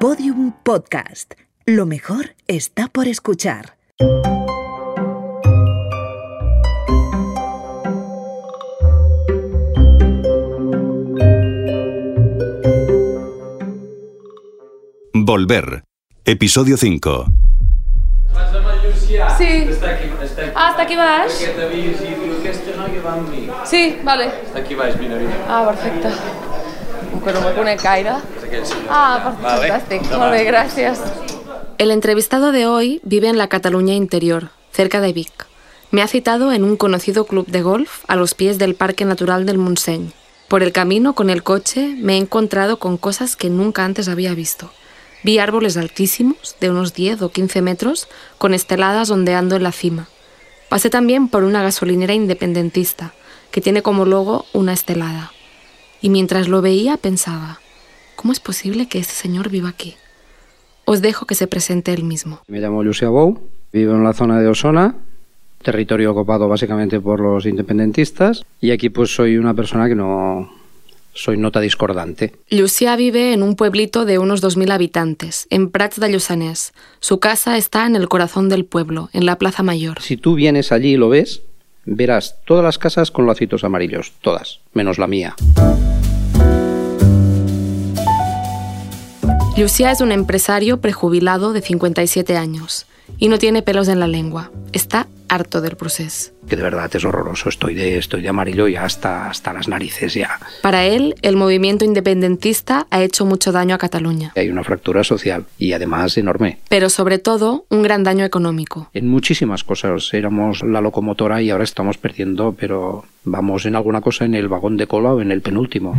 Podium Podcast. Lo mejor está por escuchar. Volver. Episodio 5. Sí. Està aquí. Ah, està aquí baix? Perquè t'havia dit, diu, aquesta noia va amb mi. Sí, vale. Està aquí vine, vine. Ah, perfecte. Com que no me conec gaire. Ah, per- Vale. gràcies. El entrevistado de hoy vive en la Cataluña interior, cerca de Vic. Me ha citado en un conocido club de golf a los pies del Parque Natural del Montseny. Por el camino con el coche me he encontrado con cosas que nunca antes había visto. Vi árboles altísimos, de unos 10 o 15 metros, con esteladas ondeando en la cima. Pasé también por una gasolinera independentista, que tiene como logo una estelada. Y mientras lo veía pensaba, ¿cómo es posible que este señor viva aquí? Os dejo que se presente él mismo. Me llamo Lucia Bou, vivo en la zona de Osona, territorio ocupado básicamente por los independentistas, y aquí pues soy una persona que no soy nota discordante. Lucía vive en un pueblito de unos 2.000 habitantes, en Prats de Lluçanès. Su casa está en el corazón del pueblo, en la Plaza Mayor. Si tú vienes allí y lo ves, verás todas las casas con lacitos amarillos, todas, menos la mía. Lucía es un empresario prejubilado de 57 años y no tiene pelos en la lengua. Está harto del proceso. Que de verdad es horroroso, estoy de, estoy de amarillo ya hasta, hasta las narices ya. Para él, el movimiento independentista ha hecho mucho daño a Cataluña, Hay una fractura social y además enorme. pero sobre todo un gran daño económico. En muchísimas cosas éramos la locomotora y ahora estamos perdiendo, pero vamos en alguna cosa en el vagón de cola o en el penúltimo.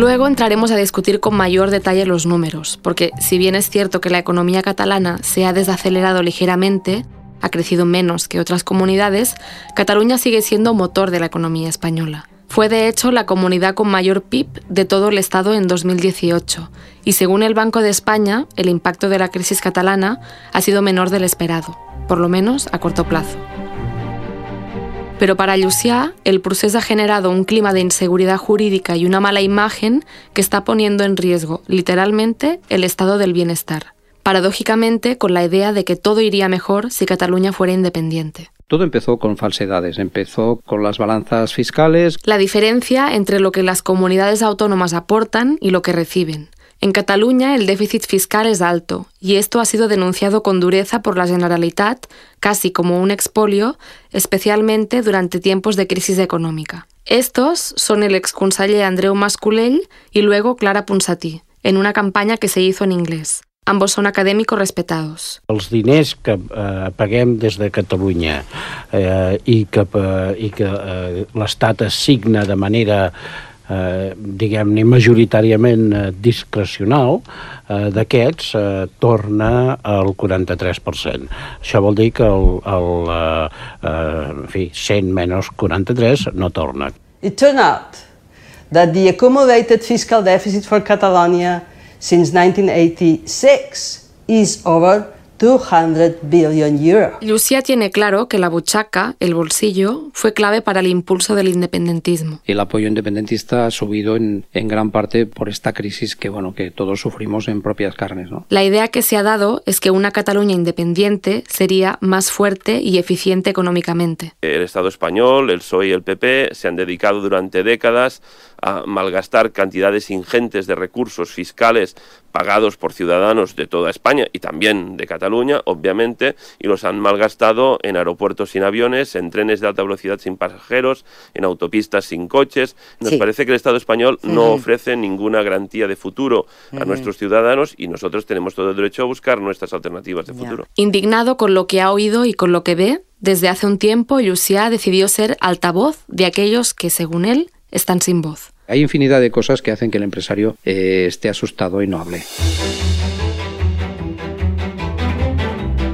Luego entraremos a discutir con mayor detalle los números, porque si bien es cierto que la economía catalana se ha desacelerado ligeramente, ha crecido menos que otras comunidades, Cataluña sigue siendo motor de la economía española. Fue de hecho la comunidad con mayor PIB de todo el Estado en 2018, y según el Banco de España, el impacto de la crisis catalana ha sido menor del esperado, por lo menos a corto plazo. Pero para Llucià, el proceso ha generado un clima de inseguridad jurídica y una mala imagen que está poniendo en riesgo, literalmente, el estado del bienestar. Paradójicamente, con la idea de que todo iría mejor si Cataluña fuera independiente. Todo empezó con falsedades, empezó con las balanzas fiscales, La diferencia entre lo que las comunidades autónomas aportan y lo que reciben. En Cataluña el déficit fiscal es alto y esto ha sido denunciado con dureza por la Generalitat, casi como un expolio, especialmente durante tiempos de crisis económica. Estos son el exconseller Andreu Mascolell y luego Clara Ponsatí, en una campaña que se hizo en inglés. Ambos son académicos respetados. els diners que eh, paguem des de Catalunya eh, que, eh, que eh, de manera eh, diguem-ne majoritàriament eh, discrecional eh, d'aquests eh, torna al 43%. Això vol dir que el, el eh, eh, en fi, 100 menys 43 no torna. It turned out that the accumulated fiscal deficit for Catalonia since 1986 is over 200 billion euros. Lucía tiene claro que la buchaca, el bolsillo, fue clave para el impulso del independentismo. el apoyo independentista ha subido en, en gran parte por esta crisis que bueno que todos sufrimos en propias carnes, ¿no? La idea que se ha dado es que una Cataluña independiente sería más fuerte y eficiente económicamente. El Estado español, el PSOE y el PP se han dedicado durante décadas a malgastar cantidades ingentes de recursos fiscales pagados por ciudadanos de toda España y también de Cataluña, obviamente, y los han malgastado en aeropuertos sin aviones, en trenes de alta velocidad sin pasajeros, en autopistas sin coches. Nos Sí. parece que el Estado español no ofrece ninguna garantía de futuro a nuestros ciudadanos y nosotros tenemos todo el derecho a buscar nuestras alternativas de futuro. Indignado con lo que ha oído y con lo que ve, desde hace un tiempo Lucía decidió ser altavoz de aquellos que, según él, están sin voz. Hay infinidad de cosas que hacen que el empresario eh, esté asustado y no hable.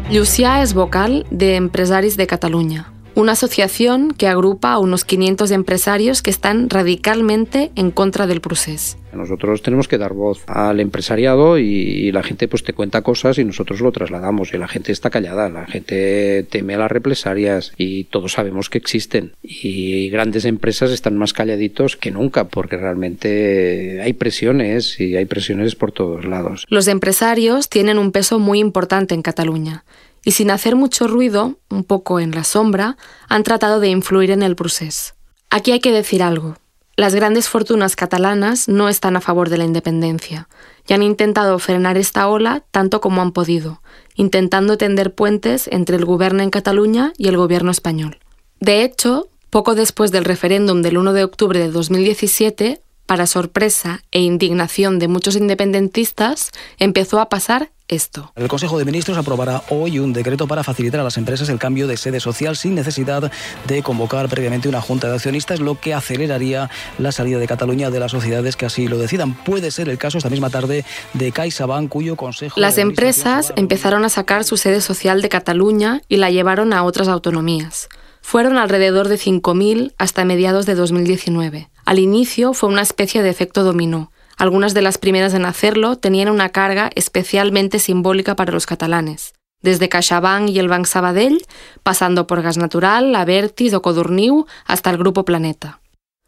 Llucià és vocal de Empresaris de Catalunya, una asociación que agrupa a unos 500 empresarios que están radicalmente en contra del procés. Nosotros tenemos que dar voz al empresariado y, la gente pues te cuenta cosas y nosotros lo trasladamos y la gente está callada, la gente teme a las represalias y todos sabemos que existen y grandes empresas están más calladitos que nunca porque realmente hay presiones y hay presiones por todos lados. Los empresarios tienen un peso muy importante en Cataluña y sin hacer mucho ruido, un poco en la sombra, han tratado de influir en el procés. Aquí hay que decir algo. Las grandes fortunas catalanas no están a favor de la independencia y han intentado frenar esta ola tanto como han podido, intentando tender puentes entre el gobierno en Cataluña y el gobierno español. De hecho, poco después del referéndum del 1 de octubre de 2017, para sorpresa e indignación de muchos independentistas, empezó a pasar esto. El Consejo de Ministros aprobará hoy un decreto para facilitar a las empresas el cambio de sede social sin necesidad de convocar previamente una junta de accionistas, lo que aceleraría la salida de Cataluña de las sociedades que así lo decidan. Puede ser el caso esta misma tarde de CaixaBank, cuyo Consejo... Las empresas empezaron a sacar su sede social de Cataluña y la llevaron a otras autonomías. Fueron alrededor de 5.000 hasta mediados de 2019. Al inicio fue una especie de efecto dominó. Algunas de las primeras en hacerlo tenían una carga especialmente simbólica para los catalanes, desde CaixaBank y el Banc Sabadell, pasando por Gas Natural, Avertis o Codorniu hasta el Grupo Planeta.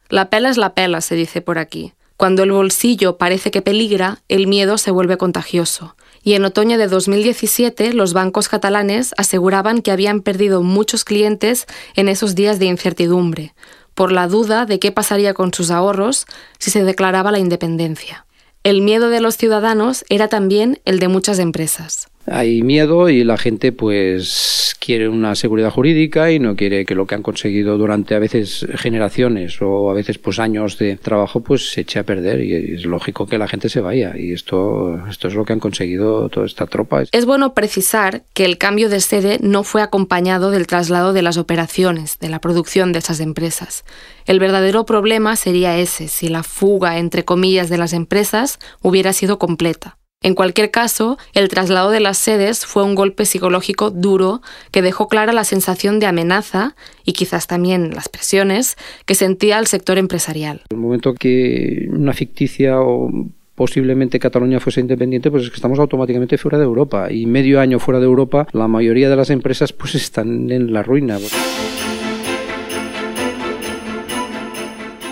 La pela es la pela, se dice por aquí. Cuando el bolsillo parece que peligra, el miedo se vuelve contagioso. Y en otoño de 2017 los bancos catalanes aseguraban que habían perdido muchos clientes en esos días de incertidumbre, por la duda de qué pasaría con sus ahorros si se declaraba la independencia. El miedo de los ciudadanos era también el de muchas empresas hay miedo y la gente pues quiere una seguridad jurídica y no quiere que lo que han conseguido durante a veces generaciones o a veces pues años de trabajo pues se eche a perder y es lógico que la gente se vaya y esto esto es lo que han conseguido toda esta tropa. Es bueno precisar que el cambio de sede no fue acompañado del traslado de las operaciones, de la producción de esas empresas. El verdadero problema sería ese, si la fuga entre comillas de las empresas hubiera sido completa. En cualquier caso, el traslado de las sedes fue un golpe psicológico duro que dejó clara la sensación de amenaza y quizás también las presiones que sentía el sector empresarial. El momento que una ficticia o posiblemente Cataluña fuese independiente, pues es que estamos automáticamente fuera de Europa y medio año fuera de Europa, la mayoría de las empresas pues están en la ruina.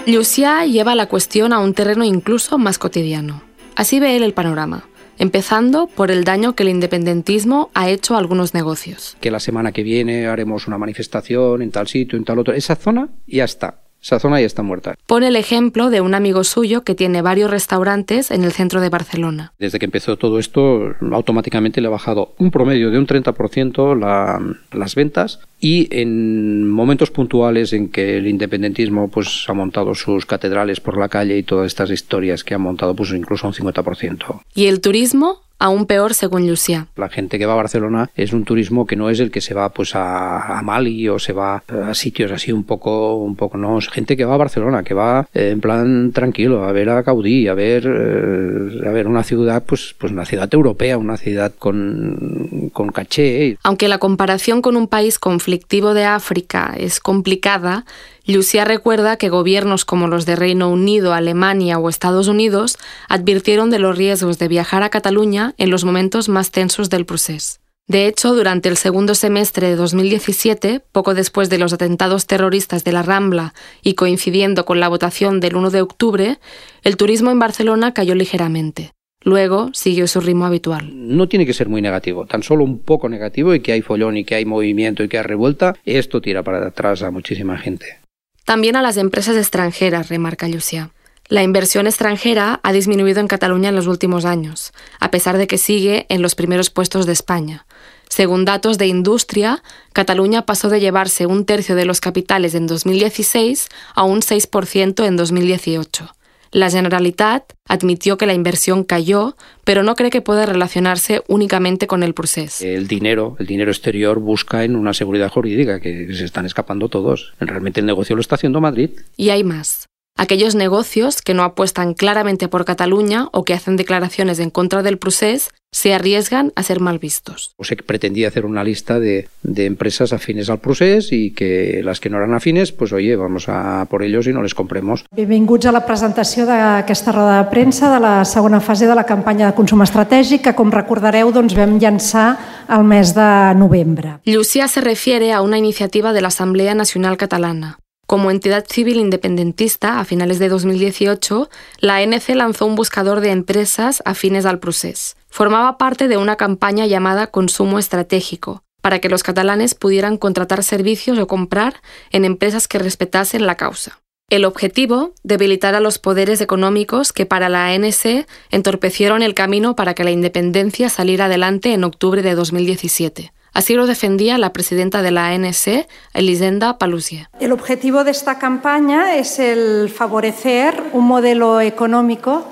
Lucia lleva la cuestión a un terreno incluso más cotidiano. Así ve él el panorama empezando por el daño que el independentismo ha hecho a algunos negocios. Que la semana que viene haremos una manifestación en tal sitio, en tal otro. Esa zona ya está. Esa zona ya está muerta. Pone el ejemplo de un amigo suyo que tiene varios restaurantes en el centro de Barcelona. Desde que empezó todo esto, automáticamente le ha bajado un promedio de un 30% la, las ventas y en momentos puntuales en que el independentismo pues ha montado sus catedrales por la calle y todas estas historias que han montado pues incluso un 50%. ¿Y el turismo? Aún peor según Lucia. La gente que va a Barcelona es un turismo que no es el que se va pues a, Mali o se va a sitios así un poco, un poco no, es gente que va a Barcelona, que va eh, en plan tranquilo a ver a Gaudí, a ver, eh, a ver una ciudad pues, pues una ciudad europea, una ciudad con, con caché. Aunque la comparación con un país conflictivo de África es complicada, Lucia recuerda que gobiernos como los de Reino Unido, Alemania o Estados Unidos advirtieron de los riesgos de viajar a Cataluña en los momentos más tensos del proceso. De hecho, durante el segundo semestre de 2017, poco después de los atentados terroristas de la Rambla y coincidiendo con la votación del 1 de octubre, el turismo en Barcelona cayó ligeramente. Luego siguió su ritmo habitual. No tiene que ser muy negativo, tan solo un poco negativo y que hay follón y que hay movimiento y que hay revuelta, esto tira para atrás a muchísima gente. También a las empresas extranjeras, remarca Lucia. La inversión extranjera ha disminuido en Cataluña en los últimos años, a pesar de que sigue en los primeros puestos de España. Según datos de industria, Cataluña pasó de llevarse un tercio de los capitales en 2016 a un 6% en 2018. La Generalitat admitió que la inversión cayó, pero no cree que pueda relacionarse únicamente con el proceso. El dinero, el dinero exterior busca en una seguridad jurídica, que se están escapando todos. Realmente el negocio lo está haciendo Madrid. Y hay más. Aquellos negocios que no apuestan claramente por Cataluña o que hacen declaraciones en contra del procés se arriesgan a ser mal vistos. O se pretendía hacer una lista de, de, empresas afines al procés y que las que no eran afines, pues oye, vamos a por ellos y no les compremos. Benvinguts a la presentació d'aquesta roda de premsa de la segona fase de la campanya de consum estratègic que, com recordareu, doncs vam llançar al mes de novembre. Lucía se refiere a una iniciativa de la Asamblea Nacional Catalana. Como entidad civil independentista, a finales de 2018, la ANC lanzó un buscador de empresas afines al procés. Formaba parte de una campaña llamada Consumo Estratégico, para que los catalanes pudieran contratar servicios o comprar en empresas que respetasen la causa. El objetivo, debilitar a los poderes económicos que para la ANC entorpecieron el camino para que la independencia saliera adelante en octubre de 2017. Así lo defendía la presidenta de la ANC, Elisenda Palusie. El objetivo de esta campaña es el favorecer un modelo económico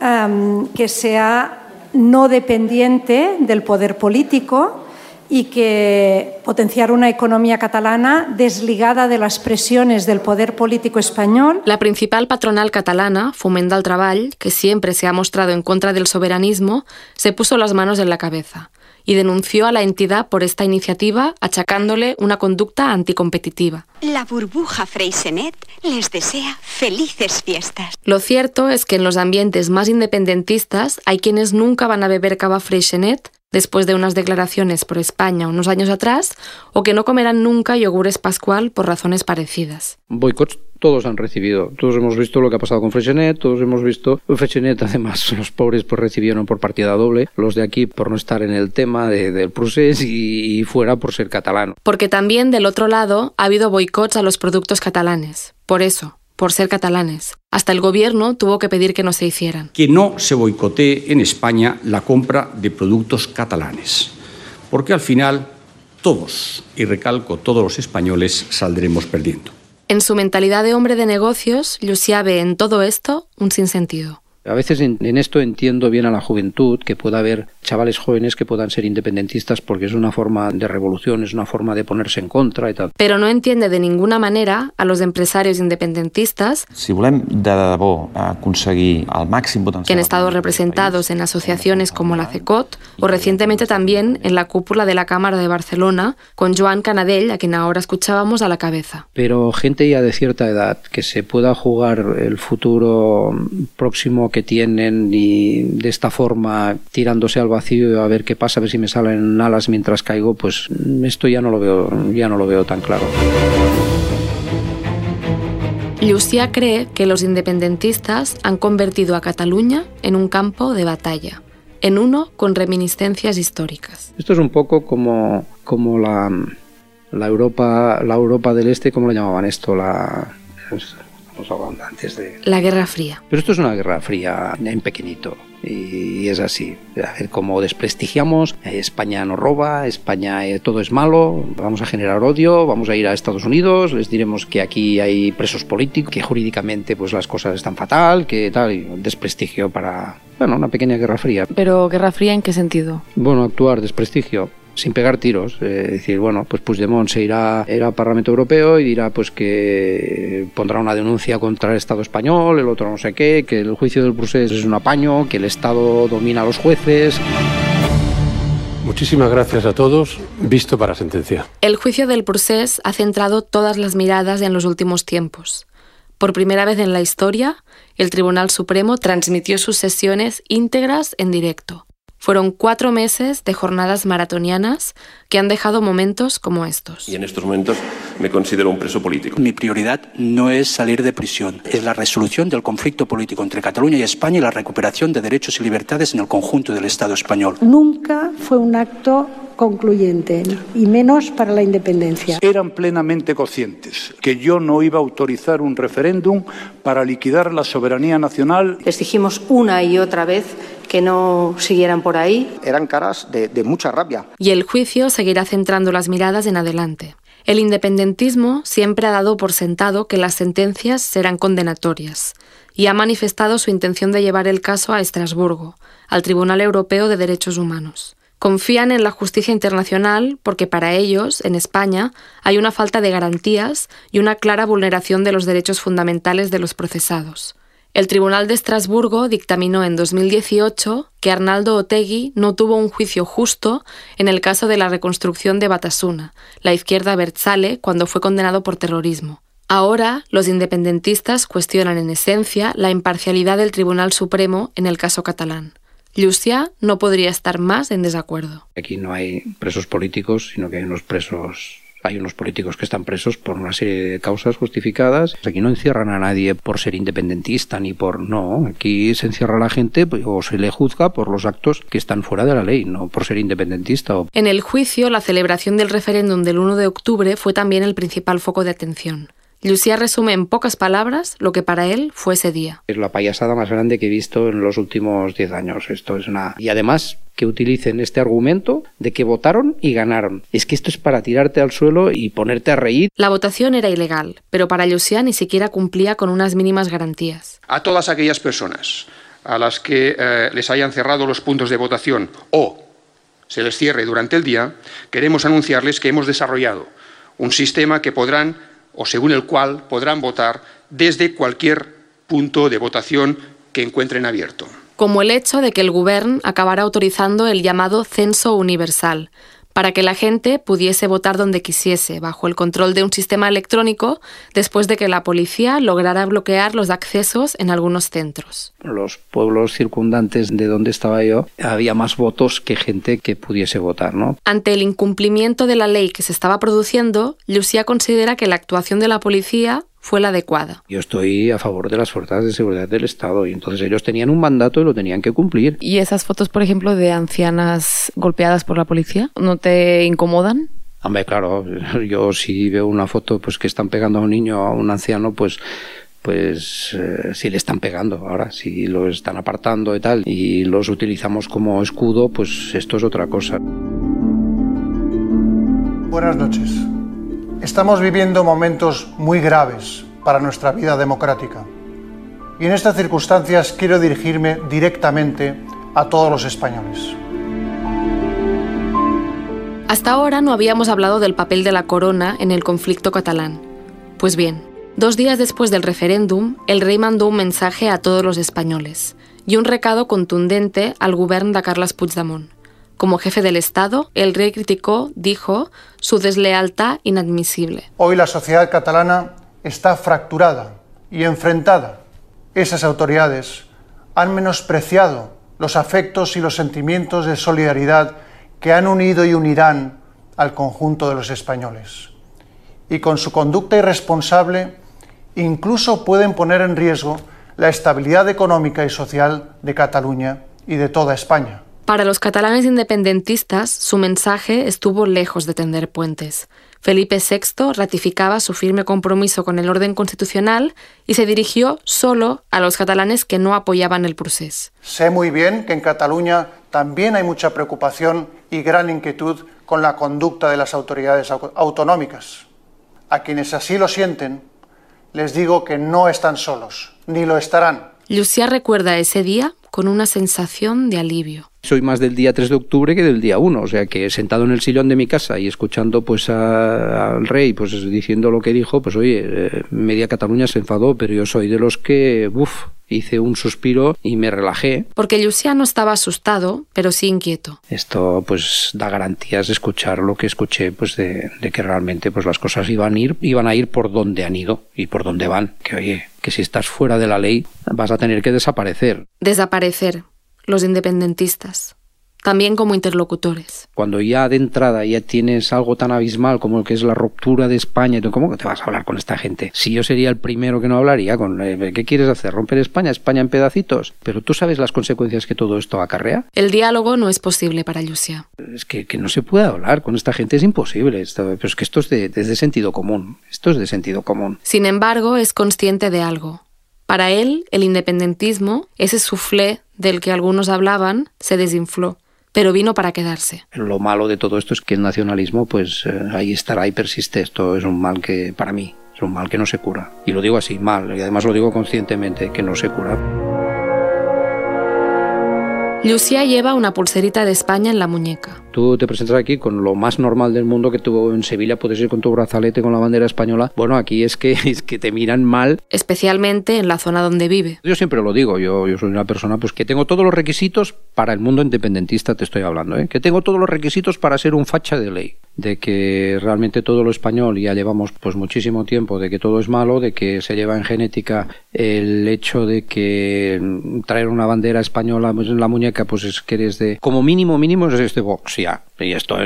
um, que sea no dependiente del poder político y que potenciar una economía catalana desligada de las presiones del poder político español. La principal patronal catalana, Foment del Treball, que siempre se ha mostrado en contra del soberanismo, se puso las manos en la cabeza y denunció a la entidad por esta iniciativa, achacándole una conducta anticompetitiva. La burbuja Freixenet les desea felices fiestas. Lo cierto es que en los ambientes más independentistas hay quienes nunca van a beber cava Freixenet después de unas declaraciones por España unos años atrás, o que no comerán nunca yogures Pascual por razones parecidas. Boicots todos han recibido. Todos hemos visto lo que ha pasado con Freixenet, todos hemos visto Freixenet, además, los pobres pues recibieron por partida doble, los de aquí por no estar en el tema de, del procés y, y fuera por ser catalano. Porque también del otro lado ha habido boicots a los productos catalanes. Por eso, por ser catalanes. Hasta el gobierno tuvo que pedir que no se hicieran. Que no se boicotee en España la compra de productos catalanes, porque al final todos, y recalco todos los españoles, saldremos perdiendo. En su mentalidad de hombre de negocios, Lucía ve en todo esto un sinsentido. A veces en, en, esto entiendo bien a la juventud, que pueda haber chavales jóvenes que puedan ser independentistas porque es una forma de revolución, es una forma de ponerse en contra y tal. Pero no entiende de ninguna manera a los empresarios independentistas si volem de debò aconseguir el màxim potencial que han estado representados en asociaciones como la CECOT o recientemente también en la cúpula de la Cámara de Barcelona con Joan Canadell, a quien ahora escuchábamos a la cabeza. Pero gente ya de cierta edad que se pueda jugar el futuro próximo que tienen y de esta forma tirándose al vacío a ver qué pasa, a ver si me salen alas mientras caigo, pues esto ya no lo veo, ya no lo veo tan claro. Lucía cree que los independentistas han convertido a Cataluña en un campo de batalla, en uno con reminiscencias históricas. Esto es un poco como, como la, la, Europa, la Europa del Este, ¿cómo lo llamaban esto? La, de... La Guerra Fría. Pero esto es una Guerra Fría en pequeñito. Y es así. A ver cómo desprestigiamos, España nos roba, España eh, todo es malo, vamos a generar odio, vamos a ir a Estados Unidos, les diremos que aquí hay presos políticos, que jurídicamente pues las cosas están fatal, que tal, y desprestigio para, bueno, una pequeña Guerra Fría. Pero Guerra Fría en qué sentido? Bueno, actuar, desprestigio sin pegar tiros, eh, decir, bueno, pues Puigdemont se irá, irá al Parlamento Europeo y dirá pues que pondrá una denuncia contra el Estado español, el otro no sé qué, que el juicio del procés es un apaño, que el Estado domina a los jueces. Muchísimas gracias a todos. Visto para sentencia. El juicio del procés ha centrado todas las miradas en los últimos tiempos. Por primera vez en la historia, el Tribunal Supremo transmitió sus sesiones íntegras en directo. Fueron cuatro meses de jornadas maratonianas que han dejado momentos como estos. Y en estos momentos me considero un preso político. Mi prioridad no es salir de prisión, es la resolución del conflicto político entre Cataluña y España y la recuperación de derechos y libertades en el conjunto del Estado español. Nunca fue un acto concluyente y menos para la independencia. Eran plenamente conscientes que yo no iba a autorizar un referéndum para liquidar la soberanía nacional. Les dijimos una y otra vez que no siguieran por ahí. Eran caras de, de mucha rabia. Y el juicio seguirá centrando las miradas en adelante. El independentismo siempre ha dado por sentado que las sentencias serán condenatorias y ha manifestado su intención de llevar el caso a Estrasburgo, al Tribunal Europeo de Derechos Humanos. Confían en la justicia internacional porque para ellos, en España, hay una falta de garantías y una clara vulneración de los derechos fundamentales de los procesados. El Tribunal de Estrasburgo dictaminó en 2018 que Arnaldo Otegui no tuvo un juicio justo en el caso de la reconstrucción de Batasuna, la izquierda Berzale, cuando fue condenado por terrorismo. Ahora, los independentistas cuestionan en esencia la imparcialidad del Tribunal Supremo en el caso catalán. Llucià no podría estar más en desacuerdo. Aquí no hay presos políticos, sino que hay unos presos hay unos políticos que están presos por una serie de causas justificadas. Aquí no encierran a nadie por ser independentista ni por no. Aquí se encierra a la gente o se le juzga por los actos que están fuera de la ley, no por ser independentista. En el juicio, la celebración del referéndum del 1 de octubre fue también el principal foco de atención. Lucía resume en pocas palabras lo que para él fue ese día. Es la payasada más grande que he visto en los últimos 10 años. Esto es una... Y además que utilicen este argumento de que votaron y ganaron. Es que esto es para tirarte al suelo y ponerte a reír. La votación era ilegal, pero para Lucía ni siquiera cumplía con unas mínimas garantías. A todas aquellas personas a las que eh, les hayan cerrado los puntos de votación o se les cierre durante el día, queremos anunciarles que hemos desarrollado un sistema que podrán o según el cual podrán votar desde cualquier punto de votación que encuentren abierto. Como el hecho de que el Gobierno acabará autorizando el llamado censo universal, para que la gente pudiese votar donde quisiese, bajo el control de un sistema electrónico, después de que la policía lograra bloquear los accesos en algunos centros. Los pueblos circundantes de donde estaba yo, había más votos que gente que pudiese votar, ¿no? Ante el incumplimiento de la ley que se estaba produciendo, Lucía considera que la actuación de la policía fue la adecuada. Yo estoy a favor de las fuerzas de seguridad del Estado y entonces ellos tenían un mandato y lo tenían que cumplir. ¿Y esas fotos, por ejemplo, de ancianas golpeadas por la policía, no te incomodan? Hombre, claro, yo si veo una foto pues que están pegando a un niño o a un anciano, pues pues eh, si le están pegando. Ahora, si lo están apartando y tal, y los utilizamos como escudo, pues esto es otra cosa. Buenas noches. Estamos viviendo momentos muy graves para nuestra vida democrática. Y en estas circunstancias quiero dirigirme directamente a todos los españoles. Hasta ahora no habíamos hablado del papel de la corona en el conflicto catalán. Pues bien, dos días después del referéndum, el rey mandó un mensaje a todos los españoles y un recado contundente al gobierno de Carles Puigdemont. Como jefe del Estado, el rey criticó, dijo, su deslealtad inadmisible. Hoy la sociedad catalana está fracturada y enfrentada. Esas autoridades han menospreciado los afectos y los sentimientos de solidaridad que han unido y unirán al conjunto de los españoles. Y con su conducta irresponsable incluso pueden poner en riesgo la estabilidad económica y social de Cataluña y de toda España. Para los catalanes independentistas, su mensaje estuvo lejos de tender puentes. Felipe VI ratificaba su firme compromiso con el orden constitucional y se dirigió solo a los catalanes que no apoyaban el proceso. Sé muy bien que en Cataluña también hay mucha preocupación y gran inquietud con la conducta de las autoridades autonómicas. A quienes así lo sienten, les digo que no están solos, ni lo estarán. Lucía recuerda ese día con una sensación de alivio. Soy más del día 3 de octubre que del día 1, o sea que sentado en el sillón de mi casa y escuchando pues al rey pues diciendo lo que dijo, pues oye, eh, media Cataluña se enfadó, pero yo soy de los que, uff, hice un suspiro y me relajé. Porque Lucía no estaba asustado, pero sí inquieto. Esto pues da garantías de escuchar lo que escuché, pues de, de, que realmente pues las cosas iban a ir, iban a ir por donde han ido y por donde van. Que oye, que si estás fuera de la ley vas a tener que desaparecer. Desaparecer los independentistas, también como interlocutores. Cuando ya de entrada ya tienes algo tan abismal como el que es la ruptura de España, ¿cómo que te vas a hablar con esta gente? Si yo sería el primero que no hablaría con eh, ¿qué quieres hacer? ¿Romper España? ¿España en pedacitos? Pero tú sabes las consecuencias que todo esto acarrea. El diálogo no es posible para Lucia. Es que, que no se puede hablar con esta gente, es imposible. Esto, pero es que esto es de, es de sentido común. Esto es de sentido común. Sin embargo, es consciente de algo. Para él, el independentismo, ese soufflé del que algunos hablaban, se desinfló, pero vino para quedarse. Lo malo de todo esto es que el nacionalismo, pues eh, ahí estará y persiste. Esto es un mal que, para mí, es un mal que no se cura. Y lo digo así, mal, y además lo digo conscientemente, que no se cura. Lucía lleva una pulserita de España en la muñeca. Tú te presentas aquí con lo más normal del mundo que tú en Sevilla puedes ir con tu brazalete con la bandera española. Bueno, aquí es que, es que te miran mal. Especialmente en la zona donde vive. Yo siempre lo digo, yo, yo soy una persona pues que tengo todos los requisitos para el mundo independentista, te estoy hablando, ¿eh? que tengo todos los requisitos para ser un facha de ley, de que realmente todo lo español, ya llevamos pues muchísimo tiempo, de que todo es malo, de que se lleva en genética el hecho de que traer una bandera española pues, en la muñeca, pues es que eres de, como mínimo, mínimo es este Vox, esto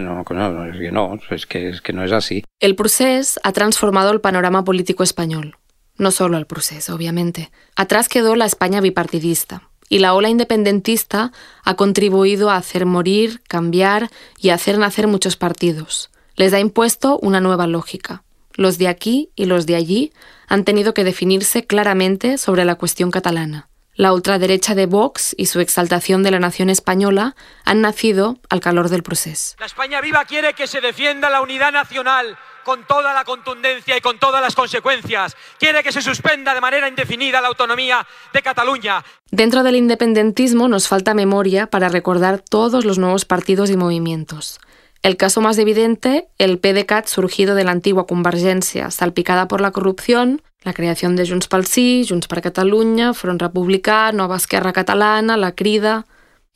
no es así. El procés ha transformado el panorama político español. No solo el procés, obviamente. Atrás quedó la España bipartidista, y la ola independentista ha contribuido a hacer morir, cambiar y hacer nacer muchos partidos. Les ha impuesto una nueva lógica. Los de aquí y los de allí han tenido que definirse claramente sobre la cuestión catalana. La ultraderecha de Vox y su exaltación de la nación española han nacido al calor del proceso. La España viva quiere que se defienda la unidad nacional con toda la contundencia y con todas las consecuencias. Quiere que se suspenda de manera indefinida la autonomía de Cataluña. Dentro del independentismo nos falta memoria para recordar todos los nuevos partidos y movimientos. El caso más evidente, el PDeCAT surgido de la antigua Convergencia, salpicada por la corrupción, la creación de Junts pel Sí, Junts per Catalunya, Front Republicà, Nova Esquerra Catalana, La Crida...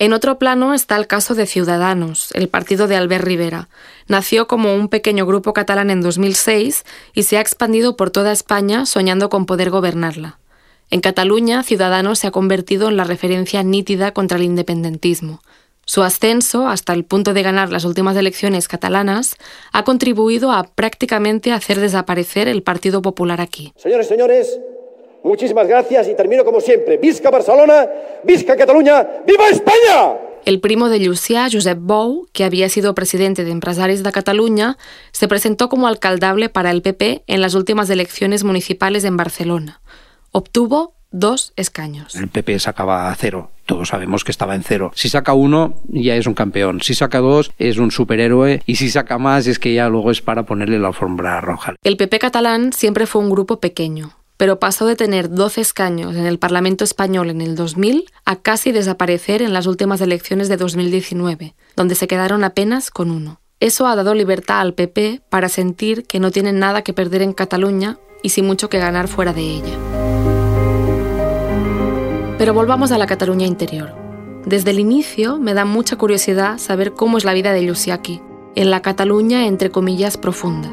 En otro plano está el caso de Ciudadanos, el partido de Albert Rivera. Nació como un pequeño grupo catalán en 2006 y se ha expandido por toda España soñando con poder gobernarla. En Cataluña, Ciudadanos se ha convertido en la referencia nítida contra el independentismo. Su ascenso, hasta el punto de ganar las últimas elecciones catalanas, ha contribuido a prácticamente hacer desaparecer el Partido Popular aquí. Señores, señores, muchísimas gracias y termino como siempre. Visca Barcelona, visca Cataluña, viva España. El primo de Llucià, Josep Bou, que había sido presidente de Empresaris de Cataluña, se presentó como alcaldable para el PP en las últimas elecciones municipales en Barcelona. Obtuvo dos escaños. El PP sacaba a cero. Todos sabemos que estaba en cero. Si saca uno, ya es un campeón. Si saca dos, es un superhéroe. Y si saca más, es que ya luego es para ponerle la alfombra roja. El PP catalán siempre fue un grupo pequeño, pero pasó de tener 12 escaños en el Parlamento español en el 2000 a casi desaparecer en las últimas elecciones de 2019, donde se quedaron apenas con uno. Eso ha dado libertad al PP para sentir que no tienen nada que perder en Cataluña y sin mucho que ganar fuera de ella. Pero volvamos a la Cataluña interior. Desde el inicio me da mucha curiosidad saber cómo es la vida de Lluciaki, en la Cataluña entre comillas profunda.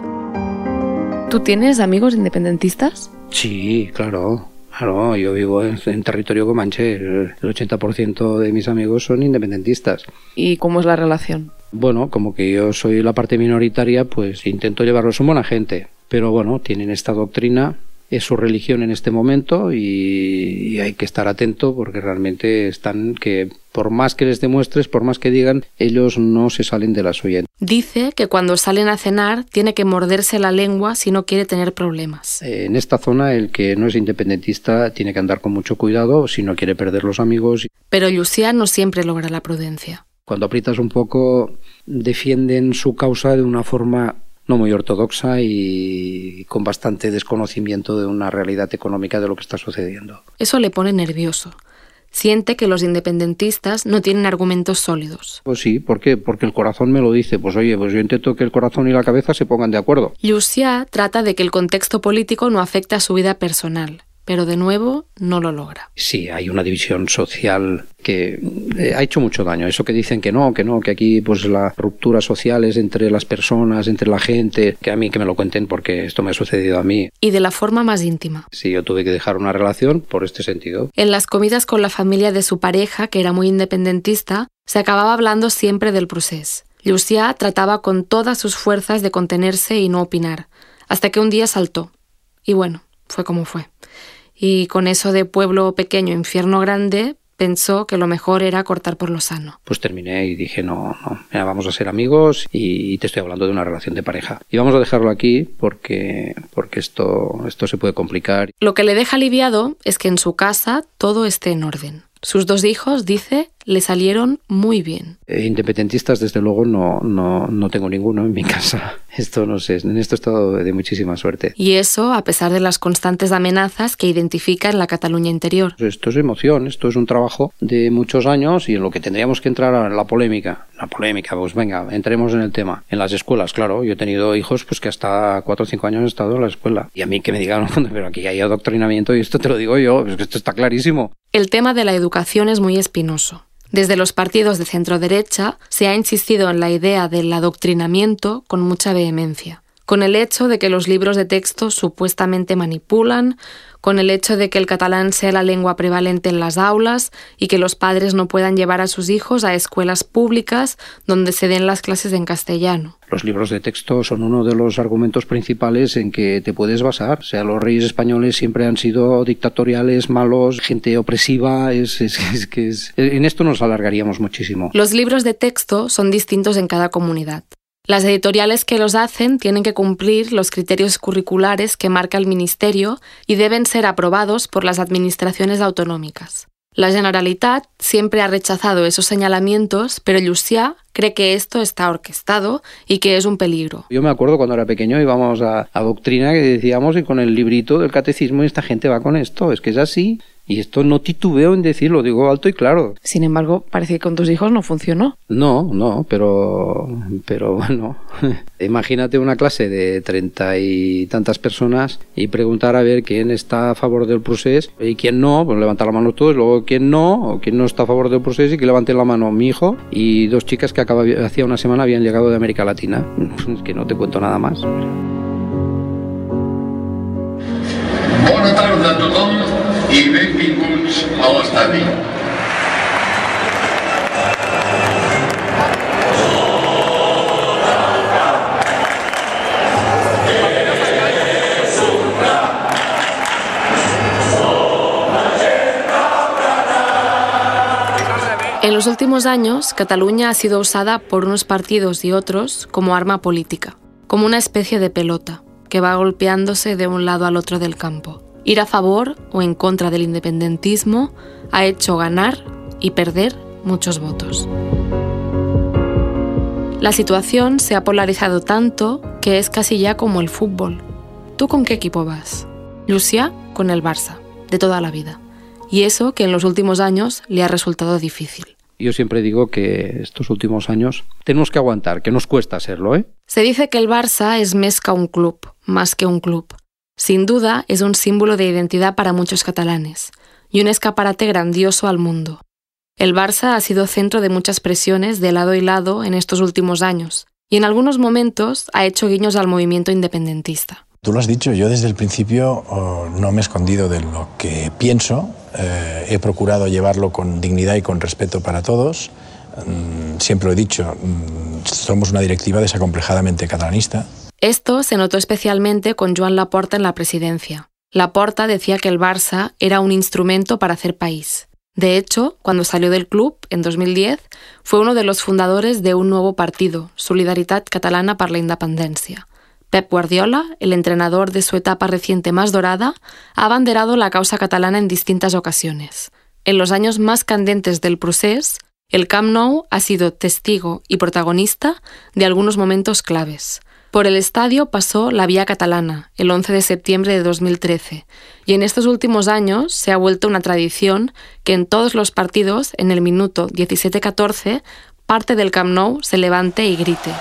¿Tú tienes amigos independentistas? Sí, claro. Claro, yo vivo en, en territorio comanche. El 80% de mis amigos son independentistas. ¿Y cómo es la relación? Bueno, como que yo soy la parte minoritaria, pues intento llevarlos. Son buena gente. Pero bueno, tienen esta doctrina es su religión en este momento y, y, hay que estar atento porque realmente están que por más que les demuestres, por más que digan, ellos no se salen de la suya. Dice que cuando salen a cenar tiene que morderse la lengua si no quiere tener problemas. En esta zona el que no es independentista tiene que andar con mucho cuidado si no quiere perder los amigos. Pero Lucía no siempre logra la prudencia. Cuando aprietas un poco, defienden su causa de una forma no muy ortodoxa y con bastante desconocimiento de una realidad económica de lo que está sucediendo. Eso le pone nervioso. Siente que los independentistas no tienen argumentos sólidos. Pues sí, ¿por qué? Porque el corazón me lo dice. Pues oye, pues yo intento que el corazón y la cabeza se pongan de acuerdo. Lucia trata de que el contexto político no afecte a su vida personal, pero de nuevo no lo logra. Sí, hay una división social que eh, ha hecho mucho daño. Eso que dicen que no, que no, que aquí pues la ruptura social es entre las personas, entre la gente, que a mí que me lo cuenten porque esto me ha sucedido a mí. Y de la forma más íntima. Sí, yo tuve que dejar una relación por este sentido. En las comidas con la familia de su pareja, que era muy independentista, se acababa hablando siempre del proceso. Lucia trataba con todas sus fuerzas de contenerse y no opinar, hasta que un día saltó. Y bueno, fue como fue y con eso de pueblo pequeño, infierno grande, pensó que lo mejor era cortar por lo sano. Pues terminé y dije, no, no, mira, vamos a ser amigos y te estoy hablando de una relación de pareja. Y vamos a dejarlo aquí porque, porque esto, esto se puede complicar. Lo que le deja aliviado es que en su casa todo esté en orden. Sus dos hijos, dice, le salieron muy bien. Eh, independentistas, desde luego, no, no, no tengo ninguno en mi casa. Esto no sé, en esto he estado de muchísima suerte. Y eso a pesar de las constantes amenazas que identifica en la Cataluña interior. Esto es emoción, esto es un trabajo de muchos años y en lo que tendríamos que entrar a la polémica. La polémica, pues venga, entremos en el tema. En las escuelas, claro, yo he tenido hijos pues que hasta 4 o 5 años han estado en la escuela. Y a mí que me digan, pero aquí hay adoctrinamiento y esto te lo digo yo, es que esto está clarísimo. El tema de la educación es muy espinoso. Desde los partidos de centro derecha se ha insistido en la idea del adoctrinamiento con mucha vehemencia, con el hecho de que los libros de texto supuestamente manipulan, con el hecho de que el catalán sea la lengua prevalente en las aulas y que los padres no puedan llevar a sus hijos a escuelas públicas donde se den las clases en castellano. Los libros de texto son uno de los argumentos principales en que te puedes basar. O sea, los reyes españoles siempre han sido dictatoriales, malos, gente opresiva. Es, es, es que es... En esto nos alargaríamos muchísimo. Los libros de texto son distintos en cada comunidad. Las editoriales que los hacen tienen que cumplir los criterios curriculares que marca el Ministerio y deben ser aprobados por las administraciones autonómicas. La Generalitat siempre ha rechazado esos señalamientos, pero Llucià cree que esto está orquestado y que es un peligro. Yo me acuerdo cuando era pequeño íbamos a, a doctrina que decíamos y con el librito del catecismo y esta gente va con esto, es que es así. Y esto no titubeo en decirlo, digo alto y claro. Sin embargo, parece que con tus hijos no funcionó. No, no, pero, pero bueno, imagínate una clase de treinta y tantas personas y preguntar a ver quién está a favor del proceso y quién no, pues levantar la mano todos, luego quién no, o quién no está a favor del proceso y que levante la mano mi hijo y dos chicas que acaba, hacía una semana habían llegado de América Latina. Es que no te cuento nada más. Bona tarda a tothom i En los últimos años, Cataluña ha sido usada por unos partidos y otros como arma política, como una especie de pelota que va golpeándose de un lado al otro del campo. Ir a favor o en contra del independentismo ha hecho ganar y perder muchos votos. La situación se ha polarizado tanto que es casi ya como el fútbol. ¿Tú con qué equipo vas? Lucia con el Barça, de toda la vida. Y eso que en los últimos años le ha resultado difícil. Yo siempre digo que estos últimos años tenemos que aguantar, que nos cuesta serlo, ¿eh? Se dice que el Barça es més que un club, más que un club. Sin duda es un símbolo de identidad para muchos catalanes y un escaparate grandioso al mundo. El Barça ha sido centro de muchas presiones de lado y lado en estos últimos años y en algunos momentos ha hecho guiños al movimiento independentista. Tú lo has dicho, yo desde el principio oh, no me he escondido de lo que pienso, eh, he procurado llevarlo con dignidad y con respeto para todos. Mm, siempre lo he dicho, mm, somos una directiva desacomplejadamente catalanista. Esto se notó especialmente con Joan Laporta en la presidencia. Laporta decía que el Barça era un instrumento para hacer país. De hecho, cuando salió del club, en 2010, fue uno de los fundadores de un nuevo partido, Solidaritat Catalana para la Independencia. Pep Guardiola, el entrenador de su etapa reciente más dorada, ha abanderado la causa catalana en distintas ocasiones. En los años más candentes del procés, el Camp Nou ha sido testigo y protagonista de algunos momentos claves. Por el estadio pasó la Vía Catalana, el 11 de septiembre de 2013, y en estos últimos años se ha vuelto una tradición que en todos los partidos, en el minuto 17-14, parte del Camp Nou se levante y grite.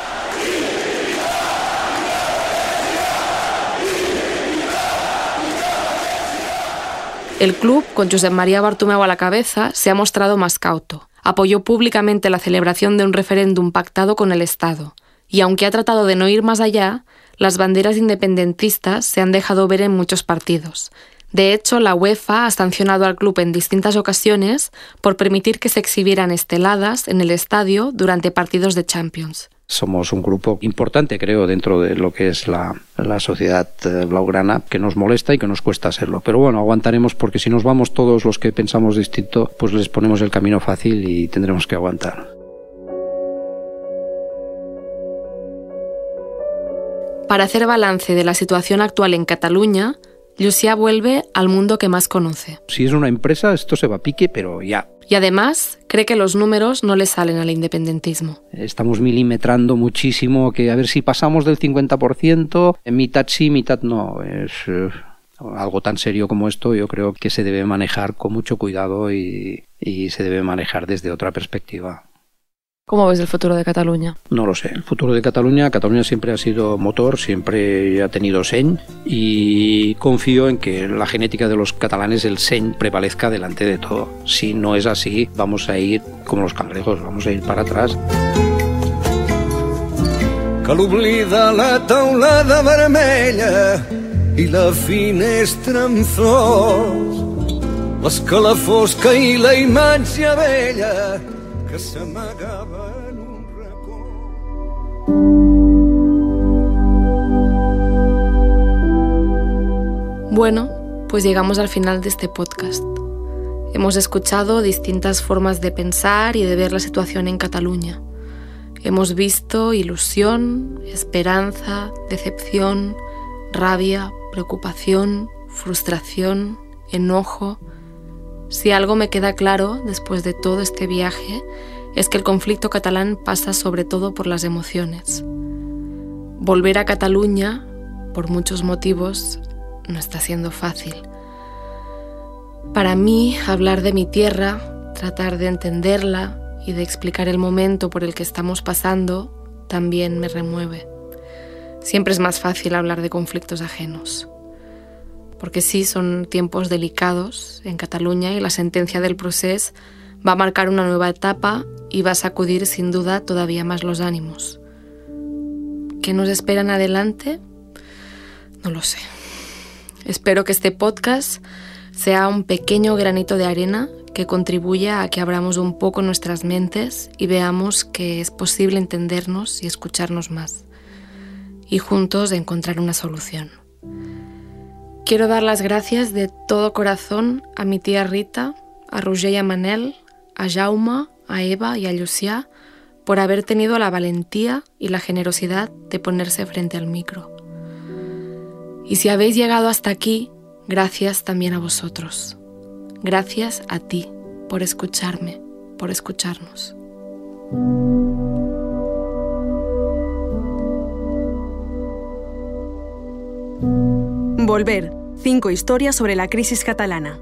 El club, con Josep María Bartomeu a la cabeza, se ha mostrado más cauto. Apoyó públicamente la celebración de un referéndum pactado con el Estado. Y aunque ha tratado de no ir más allá, las banderas independentistas se han dejado ver en muchos partidos. De hecho, la UEFA ha sancionado al club en distintas ocasiones por permitir que se exhibieran esteladas en el estadio durante partidos de Champions. Somos un grupo importante, creo, dentro de lo que es la, sociedad eh, blaugrana, que nos molesta y que nos cuesta serlo. Pero bueno, aguantaremos porque si nos vamos todos los que pensamos distinto, pues les ponemos el camino fácil y tendremos que aguantar. Para hacer balance de la situación actual en Cataluña, Lucía vuelve al mundo que más conoce. Si es una empresa, esto se va a pique, pero ya. Y además cree que los números no le salen al independentismo. Estamos milimetrando muchísimo, que a ver si pasamos del 50%, en mitad sí, mitad no. Es eh, algo tan serio como esto, yo creo que se debe manejar con mucho cuidado y, y se debe manejar desde otra perspectiva. ¿Cómo ves el futuro de Cataluña? No lo sé. El futuro de Cataluña, Cataluña siempre ha sido motor, siempre ha tenido señ y confío en que la genética de los catalanes, el señ prevalezca delante de todo. Si no es así, vamos a ir como los cangrejos, vamos a ir para atrás. Que l'oblida la taulada vermella i la finestra amb flors, l'escalafosca i la imatge vella Bueno, pues llegamos al final de este podcast. Hemos escuchado distintas formas de pensar y de ver la situación en Cataluña. Hemos visto ilusión, esperanza, decepción, rabia, preocupación, frustración, enojo. Si algo me queda claro después de todo este viaje es que el conflicto catalán pasa sobre todo por las emociones. Volver a Cataluña, por muchos motivos, no está siendo fácil. Para mí, hablar de mi tierra, tratar de entenderla y de explicar el momento por el que estamos pasando, también me remueve. Siempre es más fácil hablar de conflictos ajenos. Porque sí, son tiempos delicados en Cataluña y la sentencia del proceso va a marcar una nueva etapa y va a sacudir sin duda todavía más los ánimos. ¿Qué nos espera en adelante? No lo sé. Espero que este podcast sea un pequeño granito de arena que contribuya a que abramos un poco nuestras mentes y veamos que es posible entendernos y escucharnos más y juntos encontrar una solución. Quiero dar las gracias de todo corazón a mi tía Rita, a Roger y a Manel, a Jaume, a Eva y a Lucia por haber tenido la valentía y la generosidad de ponerse frente al micro. Y si habéis llegado hasta aquí, gracias también a vosotros. Gracias a ti por escucharme, por escucharnos. Volver. Cinco historias sobre la crisis catalana.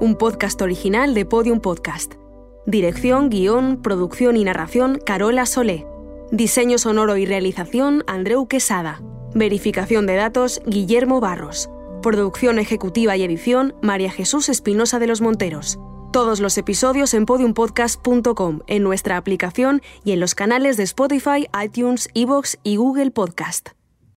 Un podcast original de Podium Podcast. Dirección, guion, producción y narración Carola Solé. Diseño sonoro y realización Andreu Quesada. Verificación de datos Guillermo Barros. Producción ejecutiva y edición María Jesús Espinosa de los Monteros. Todos los episodios en podiumpodcast.com, en nuestra aplicación y en los canales de Spotify, iTunes, Evox y Google Podcast.